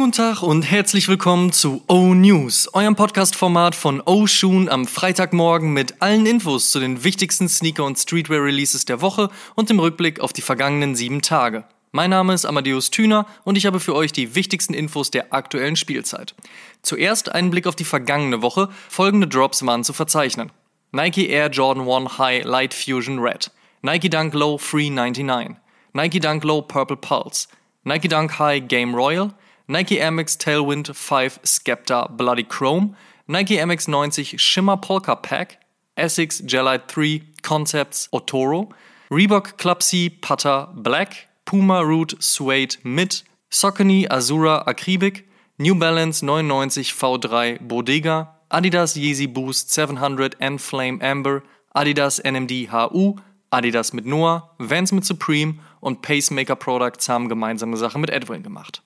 Schönen guten Tag und herzlich willkommen zu O News, eurem Podcast-Format von O Shoon am Freitagmorgen mit allen Infos zu den wichtigsten Sneaker- und Streetwear-Releases der Woche und dem Rückblick auf die vergangenen sieben Tage. Mein Name ist Amadeus Thüner und ich habe für euch die wichtigsten Infos der aktuellen Spielzeit. Zuerst einen Blick auf die vergangene Woche. Folgende Drops waren zu verzeichnen. Nike Air Jordan 1 High Light Fusion Red, Nike Dunk Low Free 99, Nike Dunk Low Purple Pulse, Nike Dunk High Game Royal, Nike Air Max Tailwind 5 Skepta Bloody Chrome, Nike MX 90 Shimmer Polka Pack, Essex Gelite 3 Concepts Otoro, Reebok Club C Putter Black, Puma Root Suede Mid, Saucony Azura Akribik, New Balance 99 V3 Bodega, Adidas Yeezy Boost 700 and Flame Amber, Adidas NMD HU, Adidas mit Noah, Vans mit Supreme und Pacemaker Products haben gemeinsame Sache mit Edwin gemacht.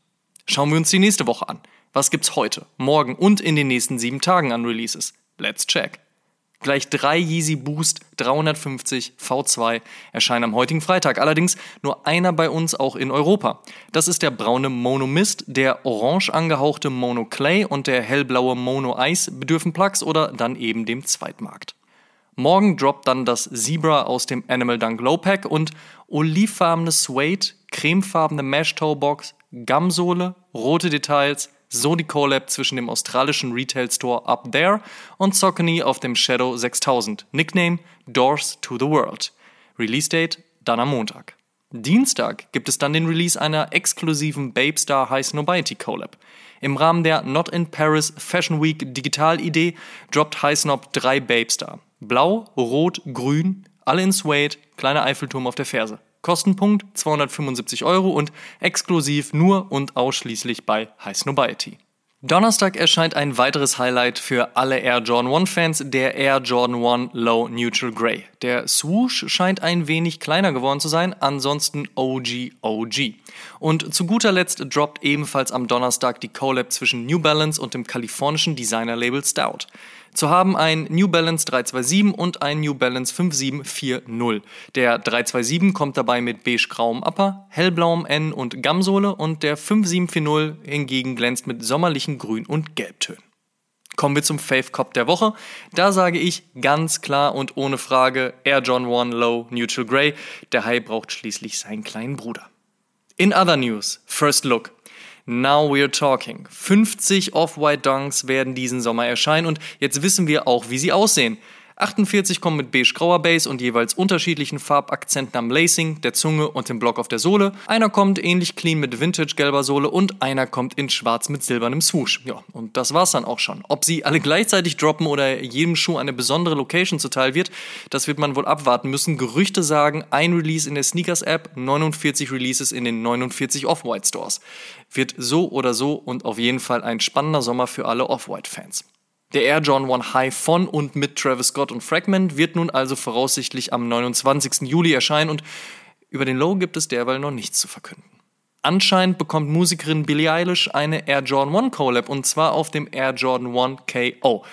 Schauen wir uns die nächste Woche an. Was gibt's heute, morgen und in den nächsten sieben Tagen an Releases? Let's check. Gleich drei Yeezy Boost 350 V2 erscheinen am heutigen Freitag. Allerdings nur einer bei uns auch in Europa. Das ist der braune Mono Mist, der orange angehauchte Mono Clay und der hellblaue Mono Ice bedürfen Plugs oder dann eben dem Zweitmarkt. Morgen droppt dann das Zebra aus dem Animal Dunk Low Pack und olivfarbene Suede, cremefarbene Mesh Toe Box, Gumsohle, rote Details, so die Collab zwischen dem australischen Retail Store Up There und Saucony auf dem Shadow 6000. Nickname Doors to the World. Release Date dann am Montag. Dienstag gibt es dann den Release einer exklusiven Babestar High Snobiety Collab. Im Rahmen der Not in Paris Fashion Week Digital Idee droppt High Snob drei Babestar. Blau, Rot, Grün, alle in Suede, kleiner Eiffelturm auf der Ferse. Kostenpunkt 275 Euro und exklusiv nur und ausschließlich bei High Snobiety. Donnerstag erscheint ein weiteres Highlight für alle Air Jordan 1 Fans, der Air Jordan 1 Low Neutral Grey. Der Swoosh scheint ein wenig kleiner geworden zu sein, ansonsten OG OG. Und zu guter Letzt droppt ebenfalls am Donnerstag die Collab zwischen New Balance und dem kalifornischen Designer-Label Stout. Zu haben ein New Balance 327 und ein New Balance 5740. Der 327 kommt dabei mit beige-grauem Upper, hellblauem N und Gamsohle und der 5740 hingegen glänzt mit sommerlichen Grün- und Gelbtönen. Kommen wir zum Fave Cop der Woche. Da sage ich ganz klar und ohne Frage Air John 1 Low Neutral Grey. Der Hai braucht schließlich seinen kleinen Bruder. In other news, First Look. Now we're talking. 50 Off-White Dunks werden diesen Sommer erscheinen und jetzt wissen wir auch, wie sie aussehen. 48 kommen mit beige-grauer Base und jeweils unterschiedlichen Farbakzenten am Lacing, der Zunge und dem Block auf der Sohle. Einer kommt ähnlich clean mit vintage-gelber Sohle und einer kommt in schwarz mit silbernem Swoosh. Ja, und das war's dann auch schon. Ob sie alle gleichzeitig droppen oder jedem Schuh eine besondere Location zuteil wird, das wird man wohl abwarten müssen. Gerüchte sagen, ein Release in der Sneakers-App, 49 Releases in den 49 Off-White Stores. Wird so oder so und auf jeden Fall ein spannender Sommer für alle Off-White-Fans. Der Air John 1 High von und mit Travis Scott und Fragment wird nun also voraussichtlich am 29. Juli erscheinen und über den Low gibt es derweil noch nichts zu verkünden. Anscheinend bekommt Musikerin Billie Eilish eine Air Jordan 1 Collab und zwar auf dem Air Jordan 1 KO.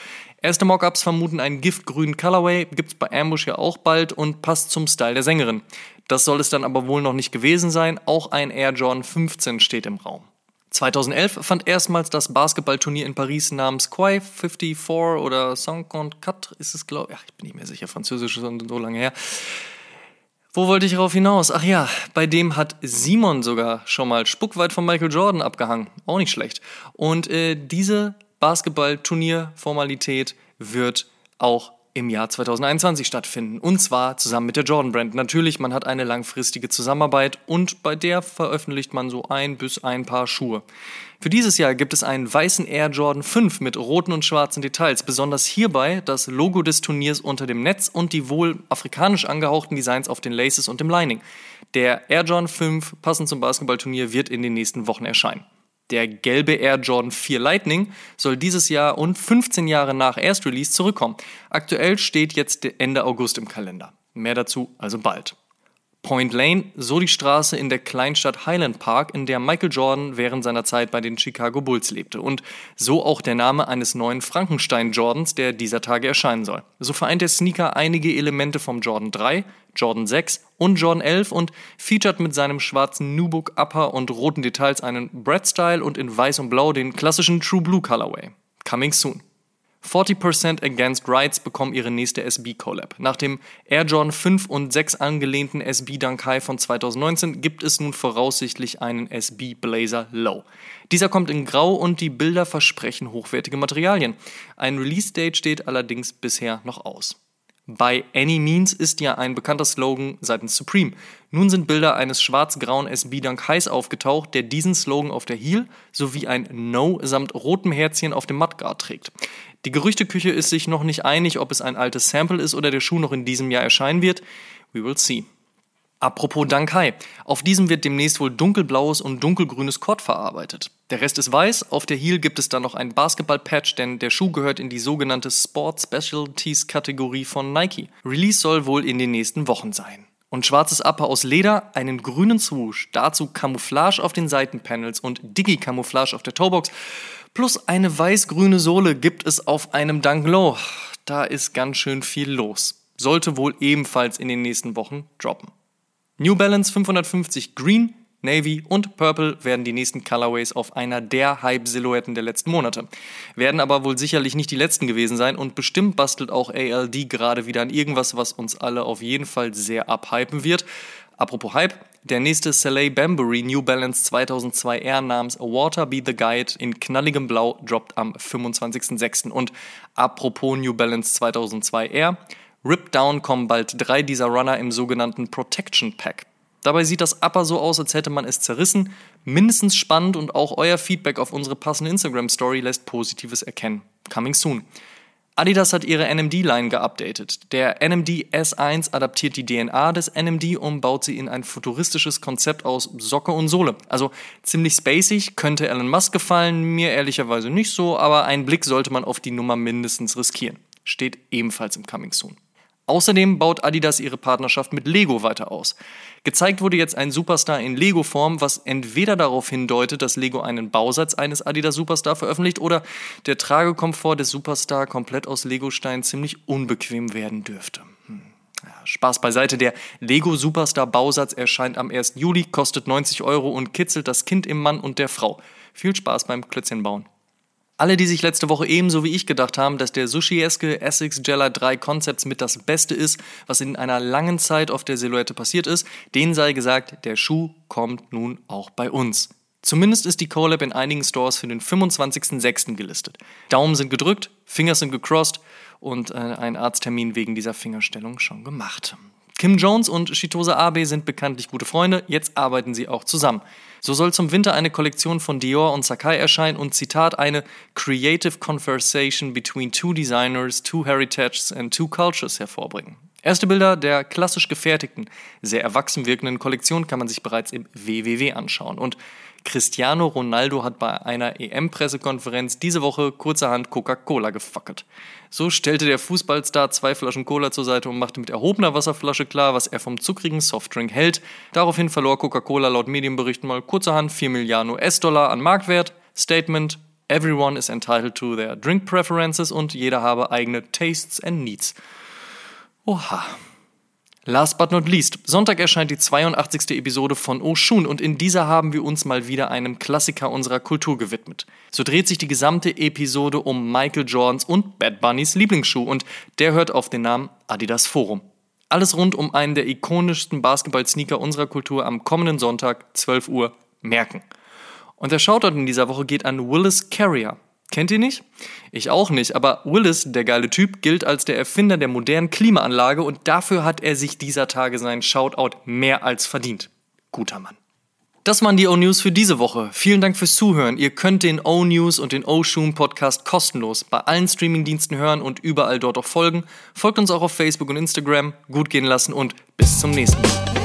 Erste Mockups vermuten einen giftgrünen Colorway, gibt's bei Ambush ja auch bald und passt zum Style der Sängerin. Das soll es dann aber wohl noch nicht gewesen sein, auch ein Air Jordan 15 steht im Raum. 2011 fand erstmals das Basketballturnier in Paris namens Quai 54 oder Saint-Concat ist es, glaube ich. ich bin nicht mehr sicher, Französisch ist so lange her. Wo wollte ich darauf hinaus? Ach ja, bei dem hat Simon sogar schon mal spuckweit von Michael Jordan abgehangen. Auch nicht schlecht. Und äh, diese Basketballturnier-Formalität wird auch im Jahr 2021 stattfinden. Und zwar zusammen mit der Jordan Brand. Natürlich, man hat eine langfristige Zusammenarbeit und bei der veröffentlicht man so ein bis ein paar Schuhe. Für dieses Jahr gibt es einen weißen Air Jordan 5 mit roten und schwarzen Details. Besonders hierbei das Logo des Turniers unter dem Netz und die wohl afrikanisch angehauchten Designs auf den Laces und dem Lining. Der Air Jordan 5, passend zum Basketballturnier, wird in den nächsten Wochen erscheinen. Der gelbe Air Jordan 4 Lightning soll dieses Jahr und 15 Jahre nach Erstrelease zurückkommen. Aktuell steht jetzt Ende August im Kalender. Mehr dazu also bald. Point Lane, so die Straße in der Kleinstadt Highland Park, in der Michael Jordan während seiner Zeit bei den Chicago Bulls lebte. Und so auch der Name eines neuen Frankenstein Jordans, der dieser Tage erscheinen soll. So vereint der Sneaker einige Elemente vom Jordan 3, Jordan 6 und Jordan 11 und featuret mit seinem schwarzen Nubuck Upper und roten Details einen Brad-Style und in weiß und blau den klassischen True Blue Colorway. Coming soon. 40% Against Rights bekommen ihre nächste SB-Collab. Nach dem Air Jordan 5 und 6 angelehnten SB Dunk High von 2019 gibt es nun voraussichtlich einen SB Blazer Low. Dieser kommt in Grau und die Bilder versprechen hochwertige Materialien. Ein Release-Date steht allerdings bisher noch aus. By any means ist ja ein bekannter Slogan seitens Supreme. Nun sind Bilder eines schwarz-grauen SB Dunk Highs aufgetaucht, der diesen Slogan auf der Heel sowie ein No samt rotem Herzchen auf dem Mudguard trägt. Die Gerüchteküche ist sich noch nicht einig, ob es ein altes Sample ist oder der Schuh noch in diesem Jahr erscheinen wird. We will see. Apropos Dankai. Auf diesem wird demnächst wohl dunkelblaues und dunkelgrünes Kord verarbeitet. Der Rest ist weiß. Auf der Heel gibt es dann noch ein Basketball-Patch, denn der Schuh gehört in die sogenannte Sport Specialties Kategorie von Nike. Release soll wohl in den nächsten Wochen sein. Und schwarzes Upper aus Leder, einen grünen Swoosh, dazu Camouflage auf den Seitenpanels und Digi-Camouflage auf der Toebox, plus eine weiß-grüne Sohle gibt es auf einem Dunk Low. Da ist ganz schön viel los. Sollte wohl ebenfalls in den nächsten Wochen droppen. New Balance 550 Green, Navy und Purple werden die nächsten Colorways auf einer der Hype-Silhouetten der letzten Monate. Werden aber wohl sicherlich nicht die letzten gewesen sein und bestimmt bastelt auch ALD gerade wieder an irgendwas, was uns alle auf jeden Fall sehr abhypen wird. Apropos Hype, der nächste Soleil Bambury New Balance 2002 R namens Water Be the Guide in knalligem Blau droppt am 25.06. Und apropos New Balance 2002 R, Rip Down kommen bald drei dieser Runner im sogenannten Protection Pack. Dabei sieht das Upper so aus, als hätte man es zerrissen. Mindestens spannend und auch euer Feedback auf unsere passende Instagram-Story lässt Positives erkennen. Coming soon. Adidas hat ihre NMD-Line geupdatet. Der NMD S1 adaptiert die DNA des NMD und baut sie in ein futuristisches Konzept aus Socke und Sohle. Also ziemlich spacig, könnte Elon Musk gefallen, mir ehrlicherweise nicht so, aber einen Blick sollte man auf die Nummer mindestens riskieren. Steht ebenfalls im Coming Soon. Außerdem baut Adidas ihre Partnerschaft mit Lego weiter aus. Gezeigt wurde jetzt ein Superstar in Lego-Form, was entweder darauf hindeutet, dass Lego einen Bausatz eines Adidas Superstar veröffentlicht oder der Tragekomfort des Superstar komplett aus Lego-Stein ziemlich unbequem werden dürfte. Hm. Spaß beiseite, der Lego Superstar Bausatz erscheint am 1. Juli, kostet 90 Euro und kitzelt das Kind im Mann und der Frau. Viel Spaß beim Klötzchenbauen. Alle, die sich letzte Woche ebenso wie ich gedacht haben, dass der Sushi-eske Essex Jella 3 Concepts mit das Beste ist, was in einer langen Zeit auf der Silhouette passiert ist, denen sei gesagt, der Schuh kommt nun auch bei uns. Zumindest ist die Collab in einigen Stores für den 25.06. gelistet. Daumen sind gedrückt, Finger sind gecrossed und äh, ein Arzttermin wegen dieser Fingerstellung schon gemacht. Kim Jones und Shitosa Abe sind bekanntlich gute Freunde, jetzt arbeiten sie auch zusammen. So soll zum Winter eine Kollektion von Dior und Sakai erscheinen und Zitat eine Creative Conversation between two designers, two heritages and two cultures hervorbringen. Erste Bilder der klassisch gefertigten, sehr erwachsen wirkenden Kollektion kann man sich bereits im WWW anschauen. Und Cristiano Ronaldo hat bei einer EM-Pressekonferenz diese Woche kurzerhand Coca-Cola gefackelt. So stellte der Fußballstar zwei Flaschen Cola zur Seite und machte mit erhobener Wasserflasche klar, was er vom zuckrigen Softdrink hält. Daraufhin verlor Coca-Cola laut Medienberichten mal kurzerhand 4 Milliarden US-Dollar an Marktwert. Statement: Everyone is entitled to their drink preferences und jeder habe eigene Tastes and Needs. Oha. Last but not least, Sonntag erscheint die 82. Episode von Oshun und in dieser haben wir uns mal wieder einem Klassiker unserer Kultur gewidmet. So dreht sich die gesamte Episode um Michael Jordans und Bad Bunnys Lieblingsschuh und der hört auf den Namen Adidas Forum. Alles rund um einen der ikonischsten Basketball-Sneaker unserer Kultur am kommenden Sonntag, 12 Uhr, merken. Und der Shoutout in dieser Woche geht an Willis Carrier. Kennt ihr nicht? Ich auch nicht, aber Willis, der geile Typ, gilt als der Erfinder der modernen Klimaanlage und dafür hat er sich dieser Tage seinen Shoutout mehr als verdient. Guter Mann. Das waren die O-News für diese Woche. Vielen Dank fürs Zuhören. Ihr könnt den O-News und den O-Shoom Podcast kostenlos bei allen Streamingdiensten hören und überall dort auch folgen. Folgt uns auch auf Facebook und Instagram. Gut gehen lassen und bis zum nächsten Mal.